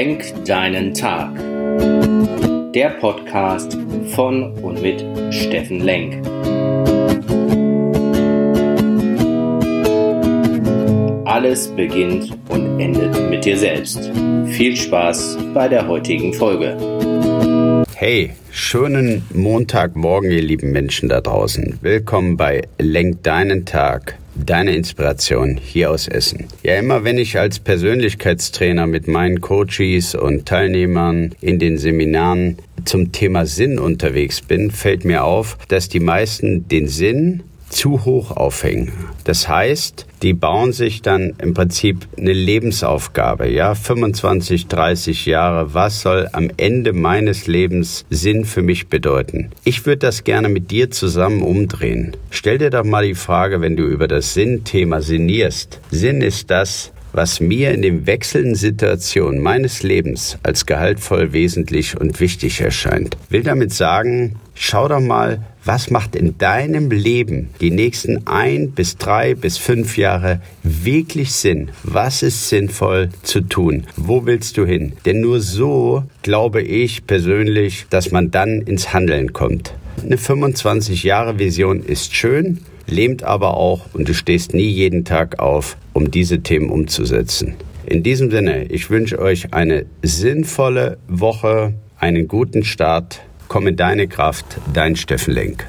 Lenk deinen Tag. Der Podcast von und mit Steffen Lenk. Alles beginnt und endet mit dir selbst. Viel Spaß bei der heutigen Folge. Hey, schönen Montagmorgen, ihr lieben Menschen da draußen. Willkommen bei Lenk deinen Tag deine Inspiration hier aus Essen. Ja, immer wenn ich als Persönlichkeitstrainer mit meinen Coaches und Teilnehmern in den Seminaren zum Thema Sinn unterwegs bin, fällt mir auf, dass die meisten den Sinn zu hoch aufhängen. Das heißt, die bauen sich dann im Prinzip eine Lebensaufgabe, ja, 25, 30 Jahre, was soll am Ende meines Lebens Sinn für mich bedeuten? Ich würde das gerne mit dir zusammen umdrehen. Stell dir doch mal die Frage, wenn du über das Sinnthema sinnierst. Sinn ist das, was mir in den wechselnden Situationen meines Lebens als gehaltvoll, wesentlich und wichtig erscheint. Will damit sagen, schau doch mal, was macht in deinem Leben die nächsten ein bis drei bis fünf Jahre wirklich Sinn? Was ist sinnvoll zu tun? Wo willst du hin? Denn nur so glaube ich persönlich, dass man dann ins Handeln kommt. Eine 25 Jahre Vision ist schön, lähmt aber auch und du stehst nie jeden Tag auf, um diese Themen umzusetzen. In diesem Sinne, ich wünsche euch eine sinnvolle Woche, einen guten Start. Komm in deine Kraft, dein Steffen Lenk.